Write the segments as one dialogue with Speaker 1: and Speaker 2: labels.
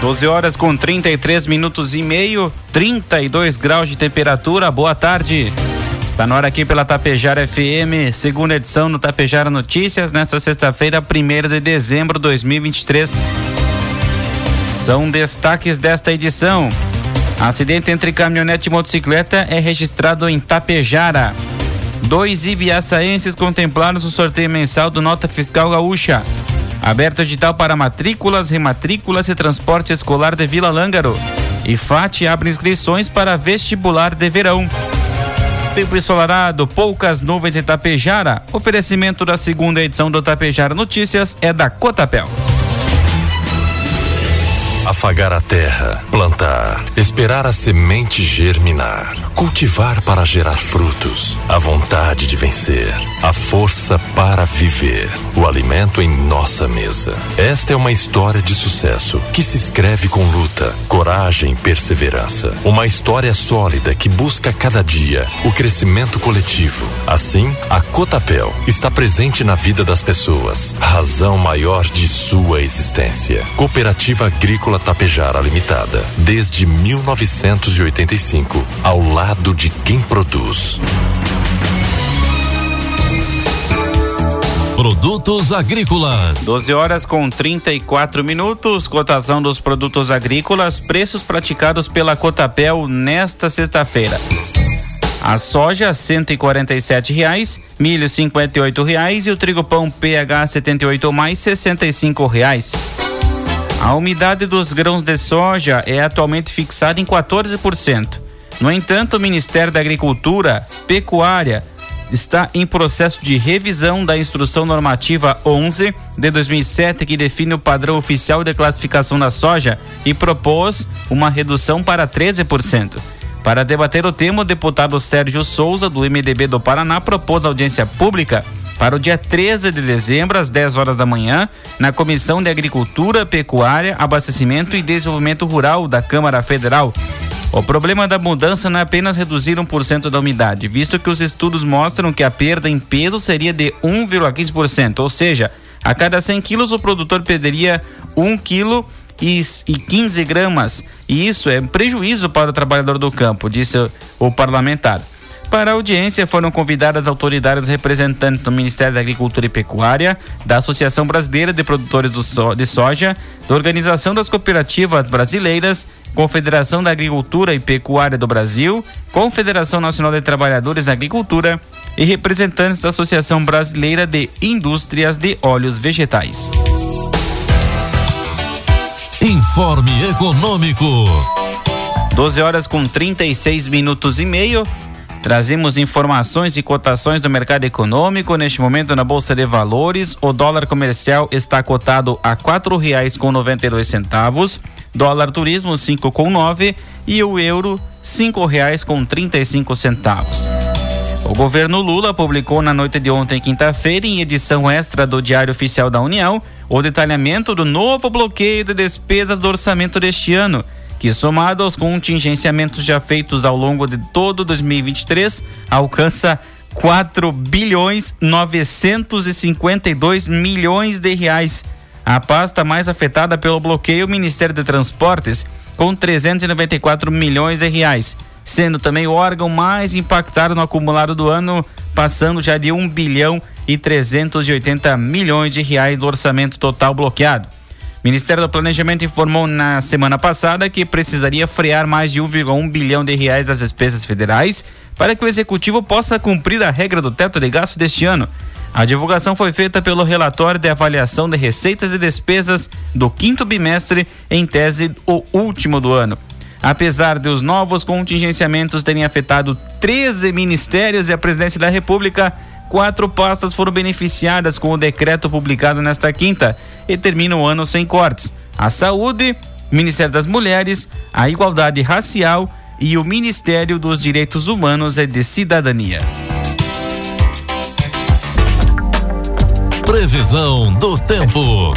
Speaker 1: 12 horas com 33 minutos e meio, 32 graus de temperatura. Boa tarde. Está no ar aqui pela Tapejara FM, segunda edição no Tapejara Notícias, nesta sexta-feira, 1 de dezembro de 2023. São destaques desta edição. Acidente entre caminhonete e motocicleta é registrado em Tapejara. Dois ibiaçaenses contemplaram o sorteio mensal do Nota Fiscal Gaúcha. Aberto edital para matrículas, rematrículas e transporte escolar de Vila Lângaro. E FAT abre inscrições para vestibular de verão. Tempo ensolarado, poucas nuvens em Tapejara. Oferecimento da segunda edição do Tapejara Notícias é da Cotapel
Speaker 2: afagar a terra, plantar, esperar a semente germinar, cultivar para gerar frutos, a vontade de vencer, a força para viver, o alimento em nossa mesa. Esta é uma história de sucesso que se escreve com luta, coragem e perseverança. Uma história sólida que busca cada dia o crescimento coletivo. Assim, a Cotapel está presente na vida das pessoas, razão maior de sua existência. Cooperativa Agrícola Tapejara Limitada, desde 1985, ao lado de quem produz. Produtos agrícolas.
Speaker 1: 12 horas com 34 minutos. Cotação dos produtos agrícolas, preços praticados pela Cotapel nesta sexta-feira. A soja e reais, milho cinquenta e reais e o trigo pão PH 78 mais e reais. A umidade dos grãos de soja é atualmente fixada em 14%. No entanto, o Ministério da Agricultura, Pecuária, está em processo de revisão da Instrução Normativa 11 de 2007, que define o padrão oficial de classificação da soja e propôs uma redução para 13%. Para debater o tema, o deputado Sérgio Souza, do MDB do Paraná, propôs audiência pública para o dia 13 de dezembro, às 10 horas da manhã, na Comissão de Agricultura, Pecuária, Abastecimento e Desenvolvimento Rural da Câmara Federal. O problema da mudança não é apenas reduzir 1% da umidade, visto que os estudos mostram que a perda em peso seria de 1,15%, ou seja, a cada 100 quilos o produtor perderia 1 quilo e, 15 gramas, e isso é prejuízo para o trabalhador do campo, disse o parlamentar. Para a audiência foram convidadas autoridades representantes do Ministério da Agricultura e Pecuária, da Associação Brasileira de Produtores de Soja, da Organização das Cooperativas Brasileiras, Confederação da Agricultura e Pecuária do Brasil, Confederação Nacional de Trabalhadores da Agricultura e representantes da Associação Brasileira de Indústrias de Óleos Vegetais.
Speaker 2: Informe Econômico.
Speaker 1: 12 horas com 36 minutos e meio. Trazemos informações e cotações do mercado econômico. Neste momento, na Bolsa de Valores, o dólar comercial está cotado a quatro reais com noventa e dois centavos, dólar turismo cinco com nove e o euro cinco reais com trinta e cinco centavos. O governo Lula publicou na noite de ontem, quinta-feira, em edição extra do Diário Oficial da União, o detalhamento do novo bloqueio de despesas do orçamento deste ano que somado aos contingenciamentos já feitos ao longo de todo 2023, alcança 4 bilhões 952 milhões de reais. A pasta mais afetada pelo bloqueio, o Ministério de Transportes, com 394 milhões de reais, sendo também o órgão mais impactado no acumulado do ano, passando já de 1 bilhão e 380 milhões de reais do orçamento total bloqueado. O Ministério do Planejamento informou na semana passada que precisaria frear mais de 1,1 bilhão de reais das despesas federais para que o executivo possa cumprir a regra do teto de gasto deste ano. A divulgação foi feita pelo relatório de avaliação de receitas e despesas do quinto bimestre, em tese o último do ano. Apesar de os novos contingenciamentos terem afetado 13 ministérios e a presidência da República, Quatro pastas foram beneficiadas com o decreto publicado nesta quinta e termina o ano sem cortes: a saúde, Ministério das Mulheres, a igualdade racial e o Ministério dos Direitos Humanos e de Cidadania.
Speaker 3: Previsão do tempo.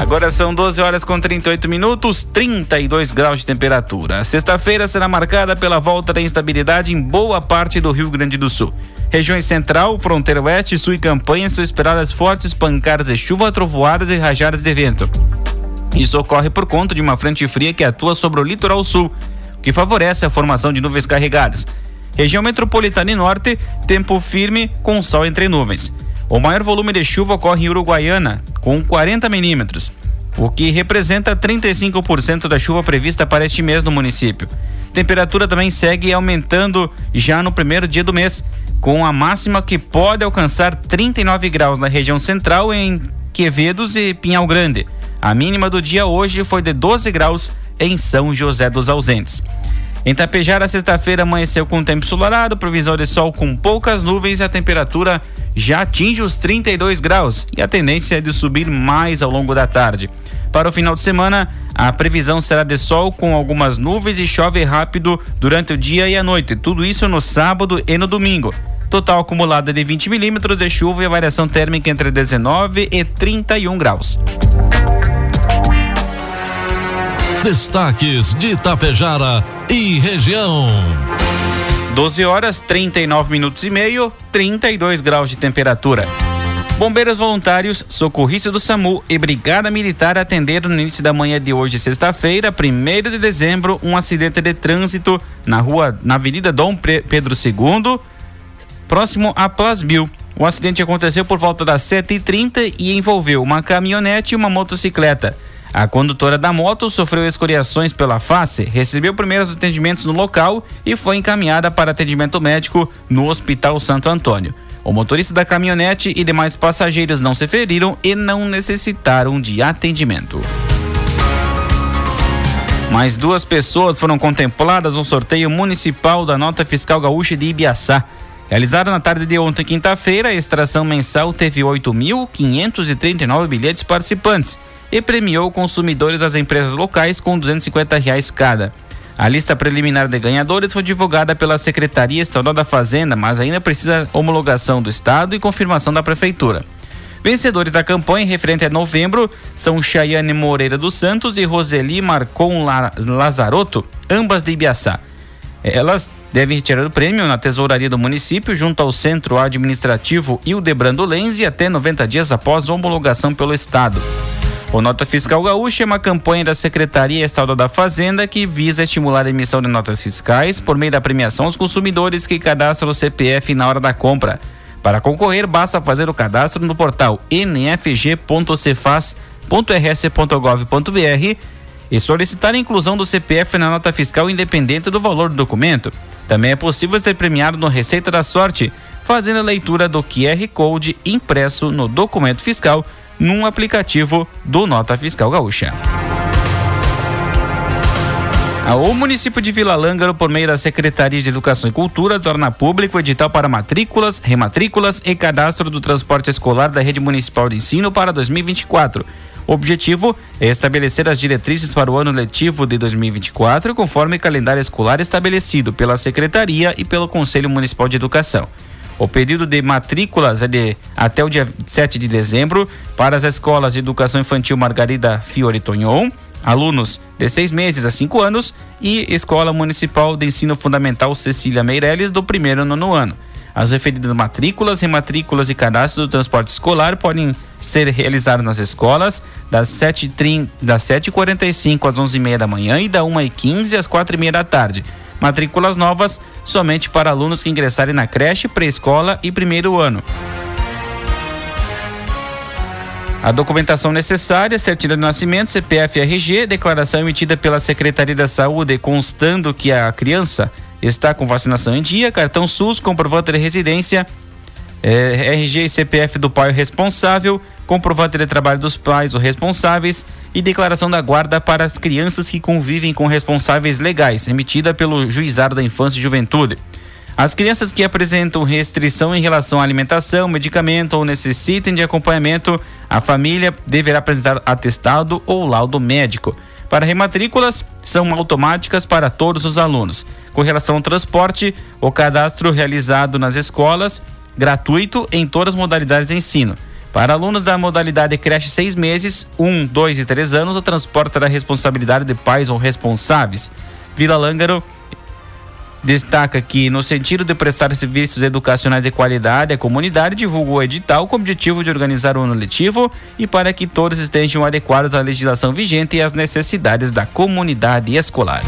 Speaker 1: Agora são 12 horas com 38 minutos, 32 graus de temperatura. Sexta-feira será marcada pela volta da instabilidade em boa parte do Rio Grande do Sul. Regiões Central, Fronteira Oeste, Sul e Campanha são esperadas fortes pancadas de chuva, trovoadas e rajadas de vento. Isso ocorre por conta de uma frente fria que atua sobre o litoral sul, que favorece a formação de nuvens carregadas. Região metropolitana e norte, tempo firme com sol entre nuvens. O maior volume de chuva ocorre em Uruguaiana, com 40 milímetros, o que representa 35% da chuva prevista para este mês no município. Temperatura também segue aumentando já no primeiro dia do mês, com a máxima que pode alcançar 39 graus na região central em Quevedos e Pinhal Grande. A mínima do dia hoje foi de 12 graus em São José dos Ausentes. Em Tapejara, sexta-feira amanheceu com tempo ensolarado, provisão de sol com poucas nuvens e a temperatura já atinge os 32 graus e a tendência é de subir mais ao longo da tarde. Para o final de semana, a previsão será de sol com algumas nuvens e chove rápido durante o dia e a noite. Tudo isso no sábado e no domingo. Total acumulada de 20 milímetros de chuva e variação térmica entre 19 e 31 graus.
Speaker 3: Destaques de Itapejara e região.
Speaker 1: 12 horas 39 minutos e meio, 32 graus de temperatura. Bombeiros voluntários, socorristas do SAMU e Brigada Militar atenderam no início da manhã de hoje, sexta-feira, 1 de dezembro, um acidente de trânsito na rua, na Avenida Dom Pedro II, próximo a Plasbil. O acidente aconteceu por volta das 7h30 e envolveu uma caminhonete e uma motocicleta. A condutora da moto sofreu escoriações pela face, recebeu primeiros atendimentos no local e foi encaminhada para atendimento médico no Hospital Santo Antônio. O motorista da caminhonete e demais passageiros não se feriram e não necessitaram de atendimento. Mais duas pessoas foram contempladas no sorteio municipal da nota fiscal gaúcha de Ibiaçá. Realizada na tarde de ontem, quinta-feira, a extração mensal teve 8.539 bilhetes participantes e premiou consumidores das empresas locais com 250 reais cada. A lista preliminar de ganhadores foi divulgada pela Secretaria Estadual da Fazenda, mas ainda precisa homologação do Estado e confirmação da Prefeitura. Vencedores da campanha referente a novembro são Chayane Moreira dos Santos e Roseli Marcon Lazarotto, ambas de Ibiaçá. Elas devem retirar o prêmio na tesouraria do município junto ao Centro Administrativo Hildebrando Lenz até 90 dias após homologação pelo Estado. O Nota Fiscal Gaúcha é uma campanha da Secretaria Estadual da Fazenda que visa estimular a emissão de notas fiscais por meio da premiação aos consumidores que cadastram o CPF na hora da compra. Para concorrer, basta fazer o cadastro no portal nfg.cefaz.rs.gov.br e solicitar a inclusão do CPF na nota fiscal independente do valor do documento. Também é possível ser premiado no Receita da Sorte, fazendo a leitura do QR Code impresso no documento fiscal num aplicativo do Nota Fiscal Gaúcha. O município de Vila Lângaro, por meio da Secretaria de Educação e Cultura, torna público o edital para matrículas, rematrículas e cadastro do transporte escolar da rede municipal de ensino para 2024. O objetivo é estabelecer as diretrizes para o ano letivo de 2024, conforme calendário escolar estabelecido pela Secretaria e pelo Conselho Municipal de Educação. O período de matrículas é de até o dia 7 de dezembro para as escolas de educação infantil Margarida Fiore Tonhon, alunos de seis meses a cinco anos, e Escola Municipal de Ensino Fundamental Cecília Meireles, do primeiro ao nono ano. As referidas matrículas, rematrículas e cadastros do transporte escolar podem ser realizados nas escolas das 7h45 das 7 às 11h30 da manhã e da 1h15 às 4h30 da tarde Matrículas novas somente para alunos que ingressarem na creche, pré-escola e primeiro ano. A documentação necessária, certidão de nascimento, CPF RG, declaração emitida pela Secretaria da Saúde constando que a criança está com vacinação em dia, cartão SUS, comprovante de residência, eh, RG e CPF do pai responsável, comprovante de trabalho dos pais ou responsáveis e declaração da guarda para as crianças que convivem com responsáveis legais, emitida pelo Juizado da Infância e Juventude. As crianças que apresentam restrição em relação à alimentação, medicamento ou necessitem de acompanhamento, a família deverá apresentar atestado ou laudo médico. Para rematrículas, são automáticas para todos os alunos. Com relação ao transporte, o cadastro realizado nas escolas, gratuito em todas as modalidades de ensino. Para alunos da modalidade creche seis meses, um, dois e três anos, o transporte será responsabilidade de pais ou responsáveis. Vila Lângaro destaca que, no sentido de prestar serviços educacionais de qualidade à comunidade, divulgou o edital com o objetivo de organizar o ano letivo e para que todos estejam adequados à legislação vigente e às necessidades da comunidade escolar.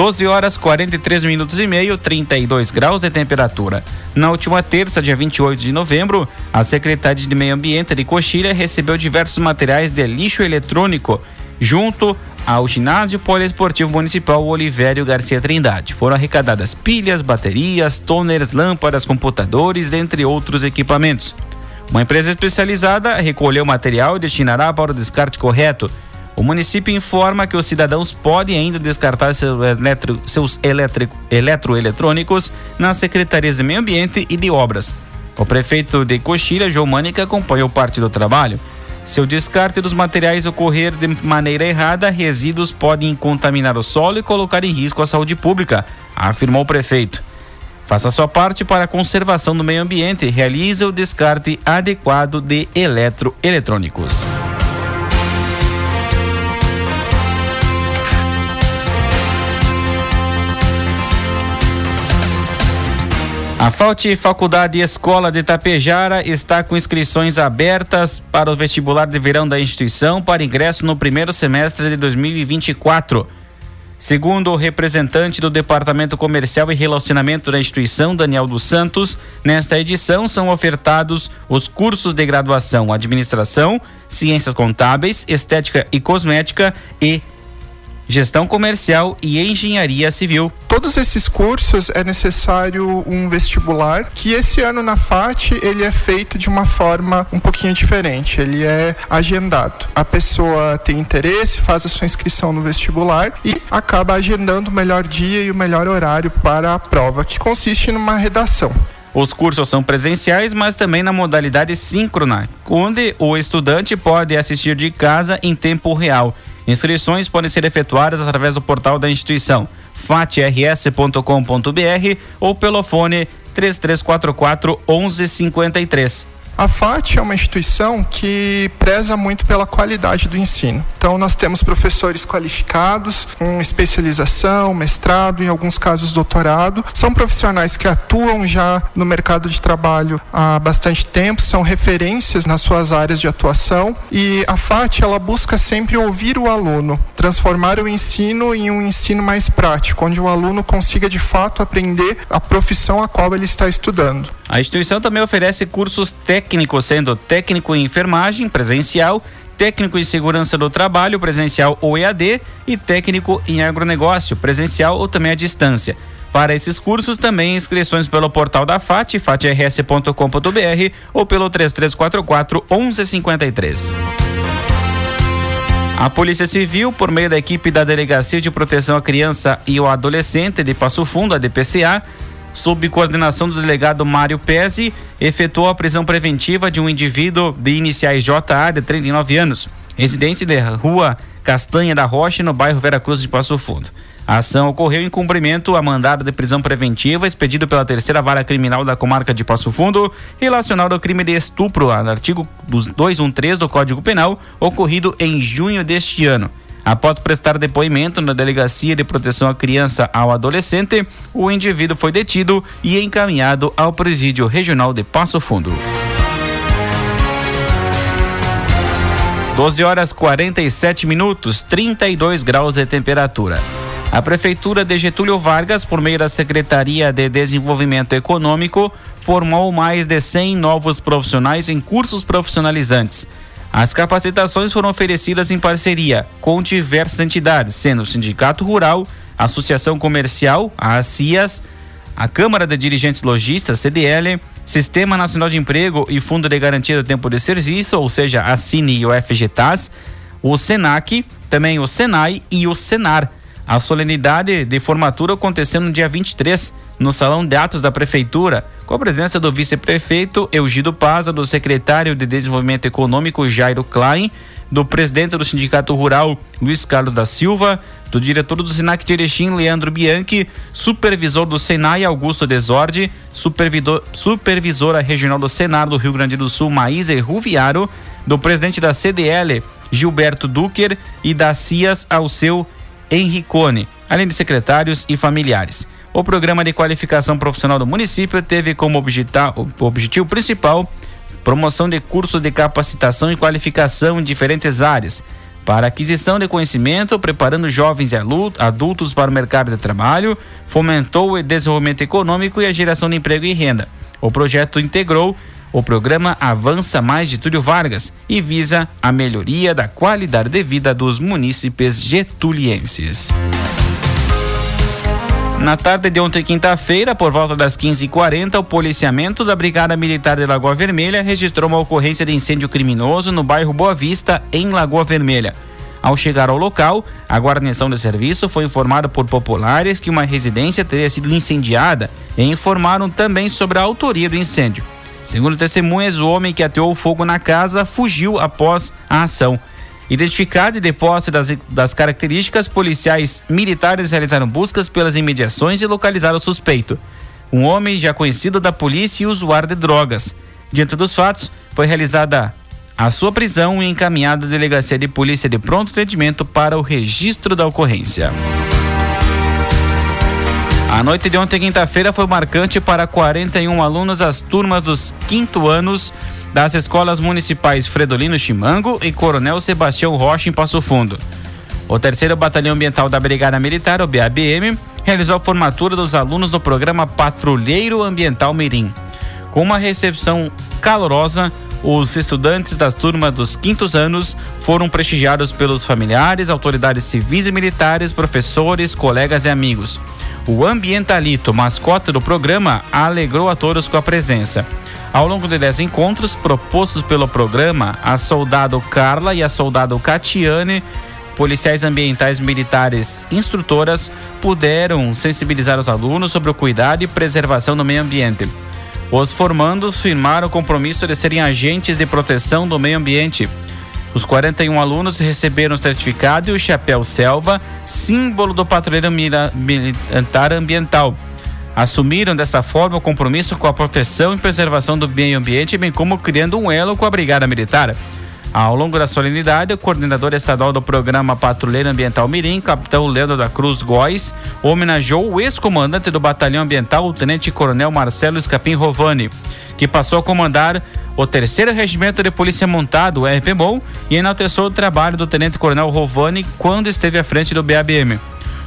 Speaker 1: 12 horas 43 minutos e meio, 32 graus de temperatura. Na última terça, dia 28 de novembro, a Secretaria de Meio Ambiente de Coxilha recebeu diversos materiais de lixo eletrônico junto ao ginásio poliesportivo municipal Olivério Garcia Trindade. Foram arrecadadas pilhas, baterias, toners, lâmpadas, computadores, dentre outros equipamentos. Uma empresa especializada recolheu o material e destinará para o descarte correto. O município informa que os cidadãos podem ainda descartar seus, eletro, seus elétrico, eletroeletrônicos nas secretarias de Meio Ambiente e de Obras. O prefeito de Coxilha, João Mânica, acompanhou parte do trabalho. Se o descarte dos materiais ocorrer de maneira errada, resíduos podem contaminar o solo e colocar em risco a saúde pública, afirmou o prefeito. Faça sua parte para a conservação do meio ambiente e realize o descarte adequado de eletroeletrônicos. A FAUT Faculdade e Escola de Tapejara está com inscrições abertas para o vestibular de verão da instituição para ingresso no primeiro semestre de 2024. Segundo o representante do Departamento Comercial e Relacionamento da instituição, Daniel dos Santos, nesta edição são ofertados os cursos de graduação Administração, Ciências Contábeis, Estética e Cosmética e Gestão Comercial e Engenharia Civil.
Speaker 4: Todos esses cursos é necessário um vestibular, que esse ano na FAT ele é feito de uma forma um pouquinho diferente, ele é agendado. A pessoa tem interesse, faz a sua inscrição no vestibular e acaba agendando o melhor dia e o melhor horário para a prova, que consiste numa redação.
Speaker 1: Os cursos são presenciais, mas também na modalidade síncrona, onde o estudante pode assistir de casa em tempo real. Inscrições podem ser efetuadas através do portal da instituição fatrs.com.br ou pelo fone 3344 1153.
Speaker 4: A FAT é uma instituição que preza muito pela qualidade do ensino. Então, nós temos professores qualificados, com especialização, mestrado, em alguns casos doutorado. São profissionais que atuam já no mercado de trabalho há bastante tempo, são referências nas suas áreas de atuação. E a FAT, ela busca sempre ouvir o aluno, transformar o ensino em um ensino mais prático, onde o aluno consiga de fato aprender a profissão a qual ele está estudando.
Speaker 1: A instituição também oferece cursos técnicos, sendo técnico em enfermagem presencial, técnico em segurança do trabalho presencial ou EAD e técnico em agronegócio presencial ou também à distância. Para esses cursos, também inscrições pelo portal da FAT, fatrs.com.br ou pelo 3344 1153. A Polícia Civil, por meio da equipe da Delegacia de Proteção à Criança e ao Adolescente de Passo Fundo, a DPCA, sob coordenação do delegado Mário Pezzi, efetuou a prisão preventiva de um indivíduo de iniciais JA de 39 anos, residente da rua Castanha da Rocha, no bairro Vera Cruz de Passo Fundo. A ação ocorreu em cumprimento a mandado de prisão preventiva expedido pela terceira vara criminal da comarca de Passo Fundo, relacionado ao crime de estupro, artigo 213 do Código Penal, ocorrido em junho deste ano. Após prestar depoimento na Delegacia de Proteção à Criança ao Adolescente, o indivíduo foi detido e encaminhado ao Presídio Regional de Passo Fundo. 12 horas 47 minutos, 32 graus de temperatura. A Prefeitura de Getúlio Vargas, por meio da Secretaria de Desenvolvimento Econômico, formou mais de 100 novos profissionais em cursos profissionalizantes. As capacitações foram oferecidas em parceria com diversas entidades, sendo o Sindicato Rural, a Associação Comercial, a ACIAS, a Câmara de Dirigentes Logistas, CDL, Sistema Nacional de Emprego e Fundo de Garantia do Tempo de Serviço, ou seja, a Cine e o FGTAS, o SENAC, também o SENAI e o SENAR. A solenidade de formatura aconteceu no dia 23 no Salão de Atos da Prefeitura, com a presença do vice-prefeito Eugido Paza, do secretário de Desenvolvimento Econômico Jairo Klein, do presidente do Sindicato Rural Luiz Carlos da Silva, do diretor do Sinac de Erechim, Leandro Bianchi, supervisor do Senai, Augusto Desordi, supervisora regional do Senar do Rio Grande do Sul, Maísa Ruviaro, do presidente da CDL, Gilberto Ducker, e da CIAS, Alceu Henricone, além de secretários e familiares. O programa de qualificação profissional do município teve como objetivo principal promoção de cursos de capacitação e qualificação em diferentes áreas, para aquisição de conhecimento, preparando jovens e adultos para o mercado de trabalho, fomentou o desenvolvimento econômico e a geração de emprego e renda. O projeto integrou o programa Avança Mais de Túlio Vargas e visa a melhoria da qualidade de vida dos munícipes getulienses. Na tarde de ontem, quinta-feira, por volta das 15h40, o policiamento da Brigada Militar de Lagoa Vermelha registrou uma ocorrência de incêndio criminoso no bairro Boa Vista, em Lagoa Vermelha. Ao chegar ao local, a guarnição de serviço foi informada por populares que uma residência teria sido incendiada e informaram também sobre a autoria do incêndio. Segundo testemunhas, o homem que ateou fogo na casa fugiu após a ação. Identificado e deposse das, das características, policiais militares realizaram buscas pelas imediações e localizaram o suspeito. Um homem já conhecido da polícia e usuário de drogas. Diante dos fatos, foi realizada a sua prisão e encaminhada à delegacia de polícia de pronto atendimento para o registro da ocorrência. A noite de ontem, quinta-feira, foi marcante para 41 alunos as turmas dos quinto anos das escolas municipais Fredolino Chimango e Coronel Sebastião Rocha em Passo Fundo. O terceiro Batalhão Ambiental da Brigada Militar, o BABM, realizou a formatura dos alunos do programa Patrulheiro Ambiental Mirim. Com uma recepção calorosa, os estudantes das turmas dos quintos anos foram prestigiados pelos familiares, autoridades civis e militares, professores, colegas e amigos. O ambientalito, mascote do programa, alegrou a todos com a presença. Ao longo de dez encontros propostos pelo programa, a soldado Carla e a soldado Catiane, policiais ambientais militares instrutoras, puderam sensibilizar os alunos sobre o cuidado e preservação do meio ambiente. Os formandos firmaram o compromisso de serem agentes de proteção do meio ambiente. Os 41 alunos receberam o certificado e o chapéu selva, símbolo do patrulheiro militar ambiental assumiram dessa forma o compromisso com a proteção e preservação do meio ambiente, bem como criando um elo com a Brigada Militar. Ao longo da solenidade, o coordenador estadual do programa Patrulheiro Ambiental Mirim, capitão Leandro da Cruz Góes, homenageou o ex-comandante do Batalhão Ambiental, o tenente coronel Marcelo Escapim Rovani, que passou a comandar o terceiro regimento de polícia montado, o RPMOL, e enalteceu o trabalho do tenente coronel Rovani quando esteve à frente do BABM.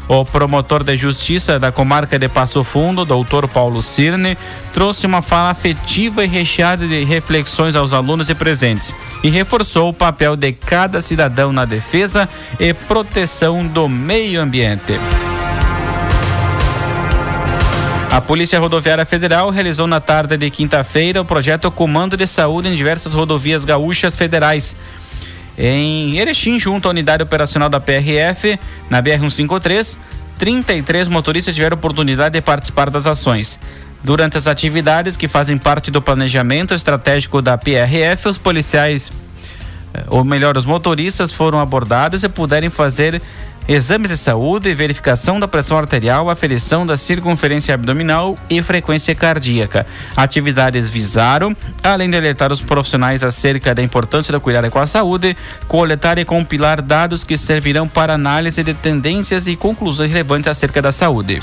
Speaker 1: O promotor de justiça da comarca de Passo Fundo, doutor Paulo Cirne, trouxe uma fala afetiva e recheada de reflexões aos alunos e presentes e reforçou o papel de cada cidadão na defesa e proteção do meio ambiente. A Polícia Rodoviária Federal realizou na tarde de quinta-feira o projeto Comando de Saúde em diversas rodovias gaúchas federais. Em Erechim, junto à unidade operacional da PRF, na BR-153, 33 motoristas tiveram oportunidade de participar das ações. Durante as atividades que fazem parte do planejamento estratégico da PRF, os policiais, eh, ou melhor, os motoristas foram abordados e puderem fazer exames de saúde, verificação da pressão arterial, aferição da circunferência abdominal e frequência cardíaca. Atividades visaram, além de alertar os profissionais acerca da importância da cuidar com a saúde, coletar e compilar dados que servirão para análise de tendências e conclusões relevantes acerca da saúde.